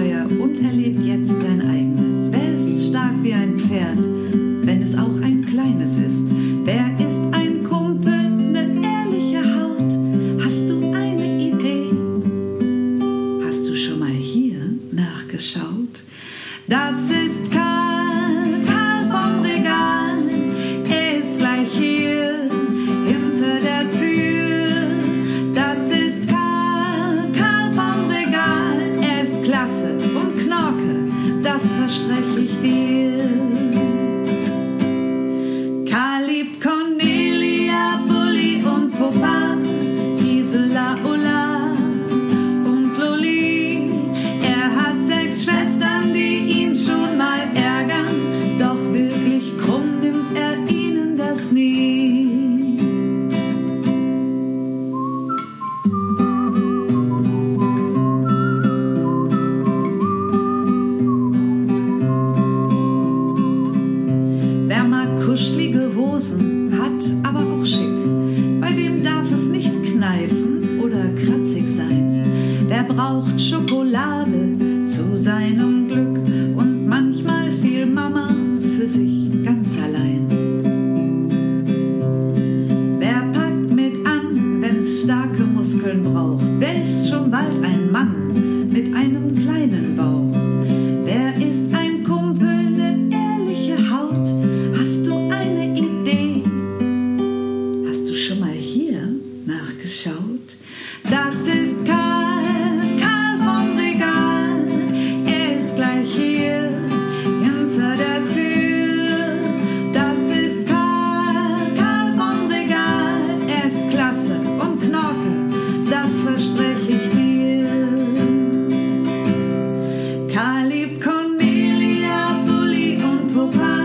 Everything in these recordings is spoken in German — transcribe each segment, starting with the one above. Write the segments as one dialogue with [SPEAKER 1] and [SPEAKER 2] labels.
[SPEAKER 1] Yeah. das verspreche ich dir. people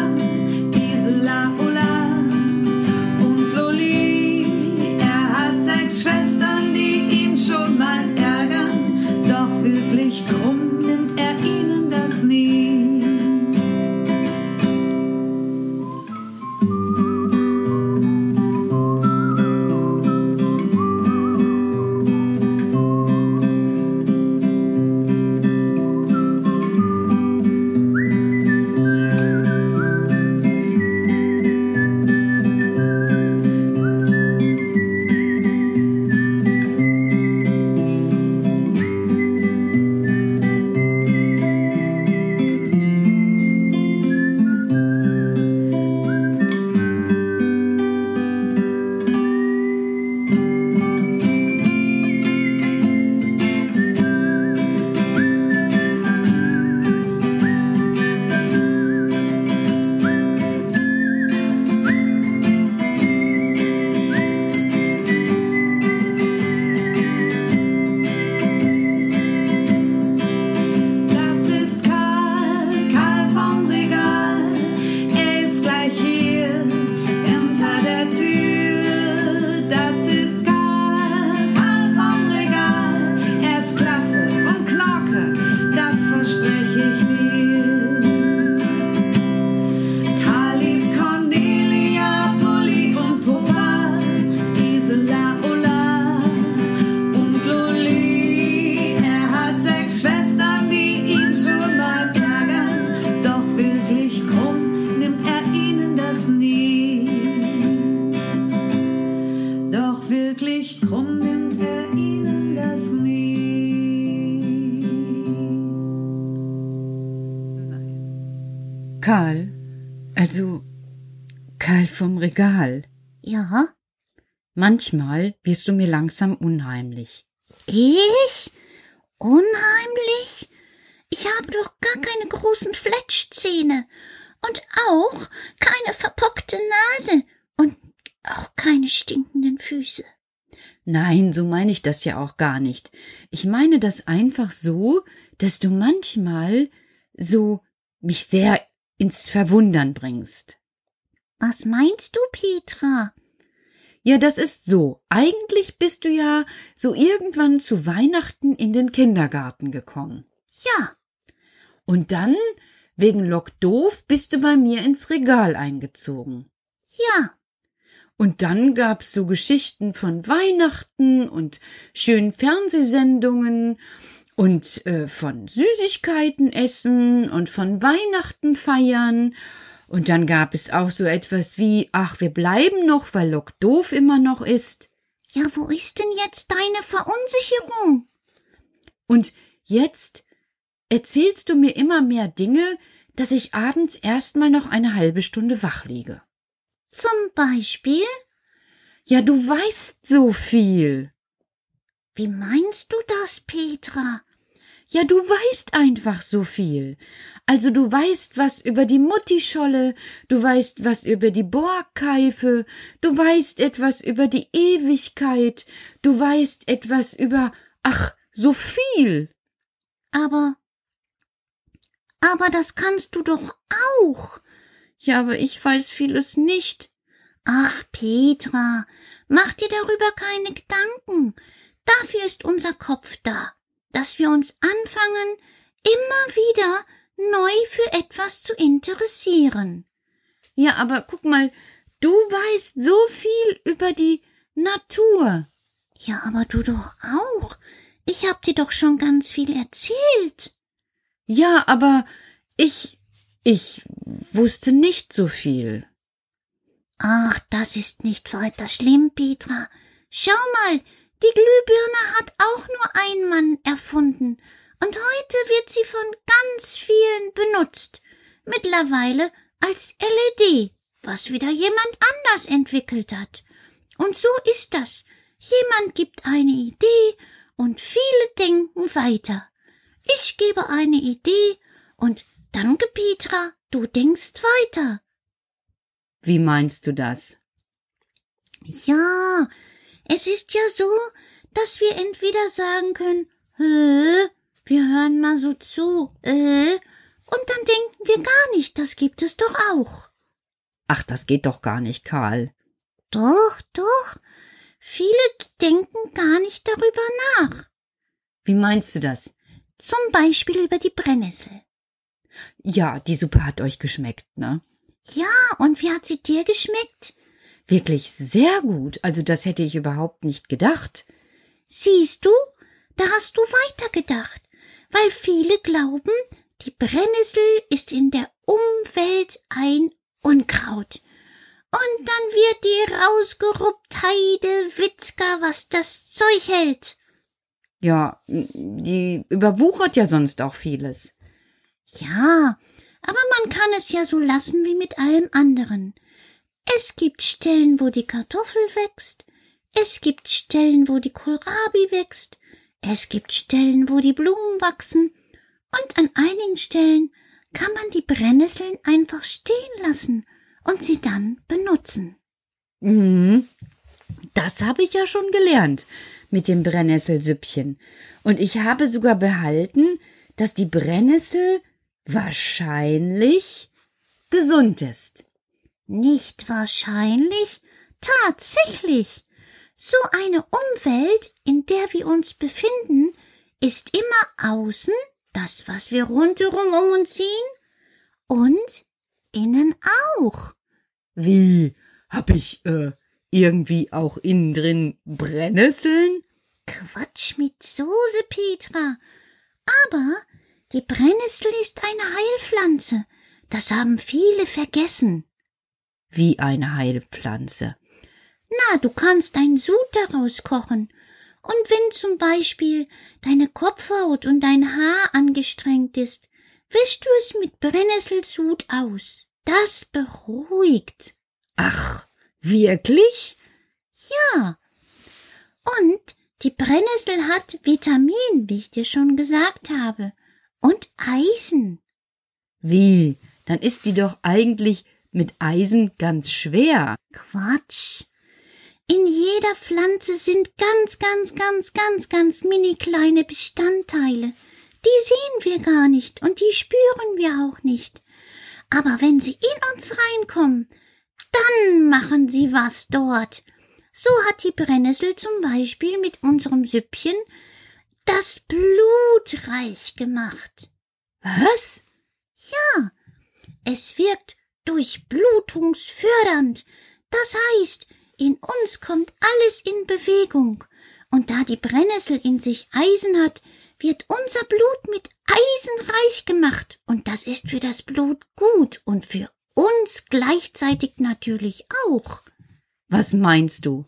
[SPEAKER 1] vom Regal.
[SPEAKER 2] Ja?
[SPEAKER 3] Manchmal wirst du mir langsam unheimlich.
[SPEAKER 2] Ich? Unheimlich? Ich habe doch gar keine großen Fletschzähne und auch keine verpockte Nase und auch keine stinkenden Füße.
[SPEAKER 3] Nein, so meine ich das ja auch gar nicht. Ich meine das einfach so, dass du manchmal so mich sehr ins Verwundern bringst.
[SPEAKER 2] Was meinst du, Petra?
[SPEAKER 3] Ja, das ist so. Eigentlich bist du ja so irgendwann zu Weihnachten in den Kindergarten gekommen.
[SPEAKER 2] Ja.
[SPEAKER 3] Und dann, wegen Lock doof, bist du bei mir ins Regal eingezogen.
[SPEAKER 2] Ja.
[SPEAKER 3] Und dann gab's so Geschichten von Weihnachten und schönen Fernsehsendungen und äh, von Süßigkeiten essen und von Weihnachten feiern und dann gab es auch so etwas wie, ach, wir bleiben noch, weil Lock doof immer noch ist.
[SPEAKER 2] ja, wo ist denn jetzt deine Verunsicherung?
[SPEAKER 3] Und jetzt erzählst du mir immer mehr Dinge, dass ich abends erstmal noch eine halbe Stunde wach liege.
[SPEAKER 2] Zum Beispiel?
[SPEAKER 3] Ja, du weißt so viel.
[SPEAKER 2] Wie meinst du das, Petra?
[SPEAKER 3] Ja, du weißt einfach so viel. Also du weißt was über die Muttischolle, du weißt was über die Borgkeife, du weißt etwas über die Ewigkeit, du weißt etwas über, ach, so viel.
[SPEAKER 2] Aber. Aber das kannst du doch auch.
[SPEAKER 3] Ja, aber ich weiß vieles nicht.
[SPEAKER 2] Ach, Petra, mach dir darüber keine Gedanken. Dafür ist unser Kopf da, dass wir uns anfangen, immer wieder neu für etwas zu interessieren.
[SPEAKER 3] Ja, aber guck mal, du weißt so viel über die Natur.
[SPEAKER 2] Ja, aber du doch auch. Ich hab dir doch schon ganz viel erzählt.
[SPEAKER 3] Ja, aber ich, ich wusste nicht so viel.
[SPEAKER 2] Ach, das ist nicht weiter schlimm, Petra. Schau mal, die Glühbirne hat auch nur ein Mann erfunden, und heute wird sie von ganz vielen benutzt. Mittlerweile als LED, was wieder jemand anders entwickelt hat. Und so ist das. Jemand gibt eine Idee und viele denken weiter. Ich gebe eine Idee und danke, Petra, du denkst weiter.
[SPEAKER 3] Wie meinst du das?
[SPEAKER 2] Ja, es ist ja so, dass wir entweder sagen können, Hä, wir hören mal so zu, äh, und dann denken wir gar nicht, das gibt es doch auch.
[SPEAKER 3] Ach, das geht doch gar nicht, Karl.
[SPEAKER 2] Doch, doch. Viele denken gar nicht darüber nach.
[SPEAKER 3] Wie meinst du das?
[SPEAKER 2] Zum Beispiel über die Brennnessel.
[SPEAKER 3] Ja, die Suppe hat euch geschmeckt, ne?
[SPEAKER 2] Ja, und wie hat sie dir geschmeckt?
[SPEAKER 3] Wirklich sehr gut. Also das hätte ich überhaupt nicht gedacht.
[SPEAKER 2] Siehst du, da hast du weitergedacht, weil viele glauben, die Brennnessel ist in der Umwelt ein Unkraut. Und dann wird die rausgeruppt Heide Witzka, was das Zeug hält.
[SPEAKER 3] Ja, die überwuchert ja sonst auch vieles.
[SPEAKER 2] Ja, aber man kann es ja so lassen wie mit allem anderen. Es gibt Stellen, wo die Kartoffel wächst, es gibt Stellen, wo die Kohlrabi wächst, es gibt Stellen, wo die Blumen wachsen, und an einigen Stellen kann man die Brennnesseln einfach stehen lassen und sie dann benutzen.
[SPEAKER 3] Mhm. Das habe ich ja schon gelernt mit dem Brennnesselsüppchen. Und ich habe sogar behalten, dass die Brennnessel wahrscheinlich gesund ist.
[SPEAKER 2] Nicht wahrscheinlich, tatsächlich. So eine Umwelt, in der wir uns befinden, ist immer außen, das, was wir rundherum um uns sehen, und innen auch.
[SPEAKER 3] Wie? Hab ich, äh, irgendwie auch innen drin Brennnesseln?
[SPEAKER 2] Quatsch mit Soße, Petra. Aber die Brennnessel ist eine Heilpflanze. Das haben viele vergessen.
[SPEAKER 3] Wie eine Heilpflanze.
[SPEAKER 2] Na, du kannst ein Sud daraus kochen. Und wenn zum Beispiel deine Kopfhaut und dein Haar angestrengt ist, wischst du es mit Brennnesselsud aus. Das beruhigt.
[SPEAKER 3] Ach, wirklich?
[SPEAKER 2] Ja. Und die Brennnessel hat Vitamin, wie ich dir schon gesagt habe, und Eisen.
[SPEAKER 3] Wie? Dann ist die doch eigentlich mit Eisen ganz schwer.
[SPEAKER 2] Quatsch. In jeder Pflanze sind ganz, ganz, ganz, ganz, ganz mini kleine Bestandteile. Die sehen wir gar nicht und die spüren wir auch nicht. Aber wenn sie in uns reinkommen, dann machen sie was dort. So hat die Brennnessel zum Beispiel mit unserem Süppchen das Blut reich gemacht.
[SPEAKER 3] Was?
[SPEAKER 2] Ja, es wirkt durchblutungsfördernd. Das heißt, in uns kommt alles in Bewegung. Und da die Brennnessel in sich Eisen hat, wird unser Blut mit Eisen reich gemacht. Und das ist für das Blut gut und für uns gleichzeitig natürlich auch.
[SPEAKER 3] Was meinst du?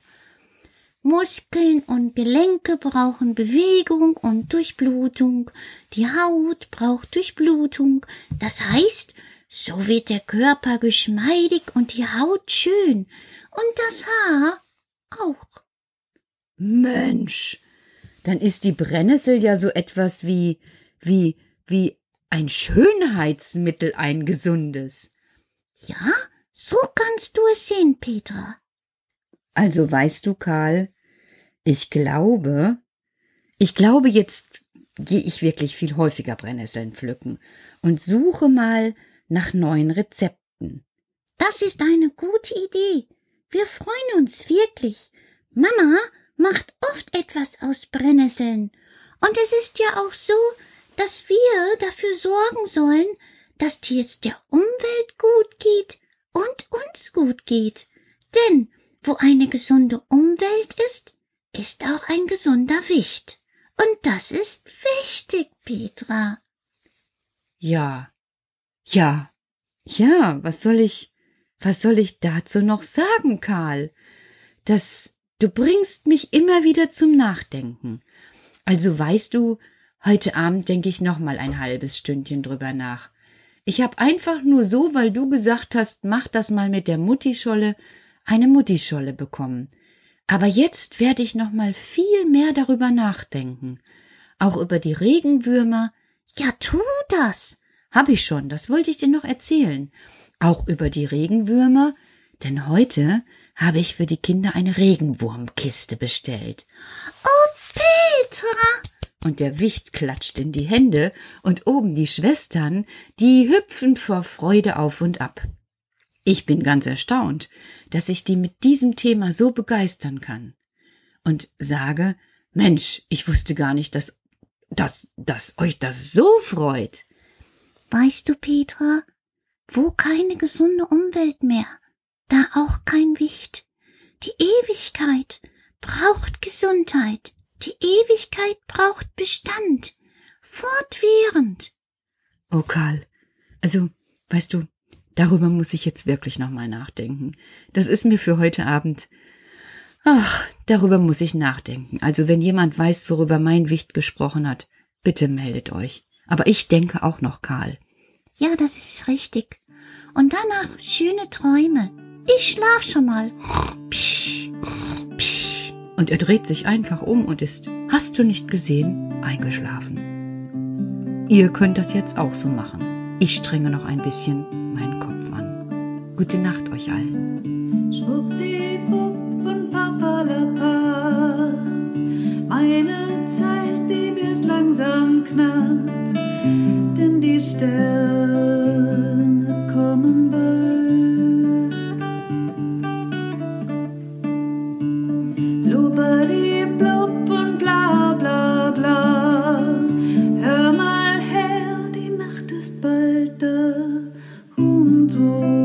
[SPEAKER 2] Muskeln und Gelenke brauchen Bewegung und Durchblutung. Die Haut braucht Durchblutung. Das heißt, so wird der Körper geschmeidig und die Haut schön und das Haar auch.
[SPEAKER 3] Mensch, dann ist die Brennnessel ja so etwas wie, wie, wie ein Schönheitsmittel, ein gesundes.
[SPEAKER 2] Ja, so kannst du es sehen, Petra.
[SPEAKER 3] Also weißt du, Karl, ich glaube, ich glaube, jetzt gehe ich wirklich viel häufiger Brennnesseln pflücken und suche mal nach neuen Rezepten.
[SPEAKER 2] Das ist eine gute Idee. Wir freuen uns wirklich. Mama macht oft etwas aus Brennnesseln. Und es ist ja auch so, dass wir dafür sorgen sollen, dass es der Umwelt gut geht und uns gut geht. Denn wo eine gesunde Umwelt ist, ist auch ein gesunder Wicht. Und das ist wichtig, Petra.
[SPEAKER 3] Ja, ja, ja, was soll ich, was soll ich dazu noch sagen, Karl? Das, du bringst mich immer wieder zum Nachdenken. Also weißt du, heute Abend denke ich noch mal ein halbes Stündchen drüber nach. Ich hab einfach nur so, weil du gesagt hast, mach das mal mit der Muttischolle, eine Muttischolle bekommen. Aber jetzt werde ich noch mal viel mehr darüber nachdenken. Auch über die Regenwürmer.
[SPEAKER 2] Ja, tu das.
[SPEAKER 3] Hab ich schon, das wollte ich dir noch erzählen auch über die Regenwürmer, denn heute habe ich für die Kinder eine Regenwurmkiste bestellt.
[SPEAKER 2] Oh, Petra!
[SPEAKER 3] Und der Wicht klatscht in die Hände, und oben die Schwestern, die hüpfen vor Freude auf und ab. Ich bin ganz erstaunt, dass ich die mit diesem Thema so begeistern kann. Und sage, Mensch, ich wusste gar nicht, dass, dass, dass euch das so freut.
[SPEAKER 2] Weißt du, Petra, wo keine gesunde Umwelt mehr, da auch kein Wicht. Die Ewigkeit braucht Gesundheit, die Ewigkeit braucht Bestand, fortwährend.
[SPEAKER 3] Oh Karl, also, weißt du, darüber muss ich jetzt wirklich nochmal nachdenken. Das ist mir für heute Abend. Ach, darüber muss ich nachdenken. Also, wenn jemand weiß, worüber mein Wicht gesprochen hat, bitte meldet euch. Aber ich denke auch noch, Karl.
[SPEAKER 2] Ja, das ist richtig. Und danach schöne Träume. Ich schlaf schon mal.
[SPEAKER 3] Und er dreht sich einfach um und ist, hast du nicht gesehen, eingeschlafen. Ihr könnt das jetzt auch so machen. Ich strenge noch ein bisschen meinen Kopf an. Gute Nacht euch allen.
[SPEAKER 1] Sterne kommen bald. Blubberdi blub und bla bla bla. Hör mal her, die Nacht ist bald da. Und ohne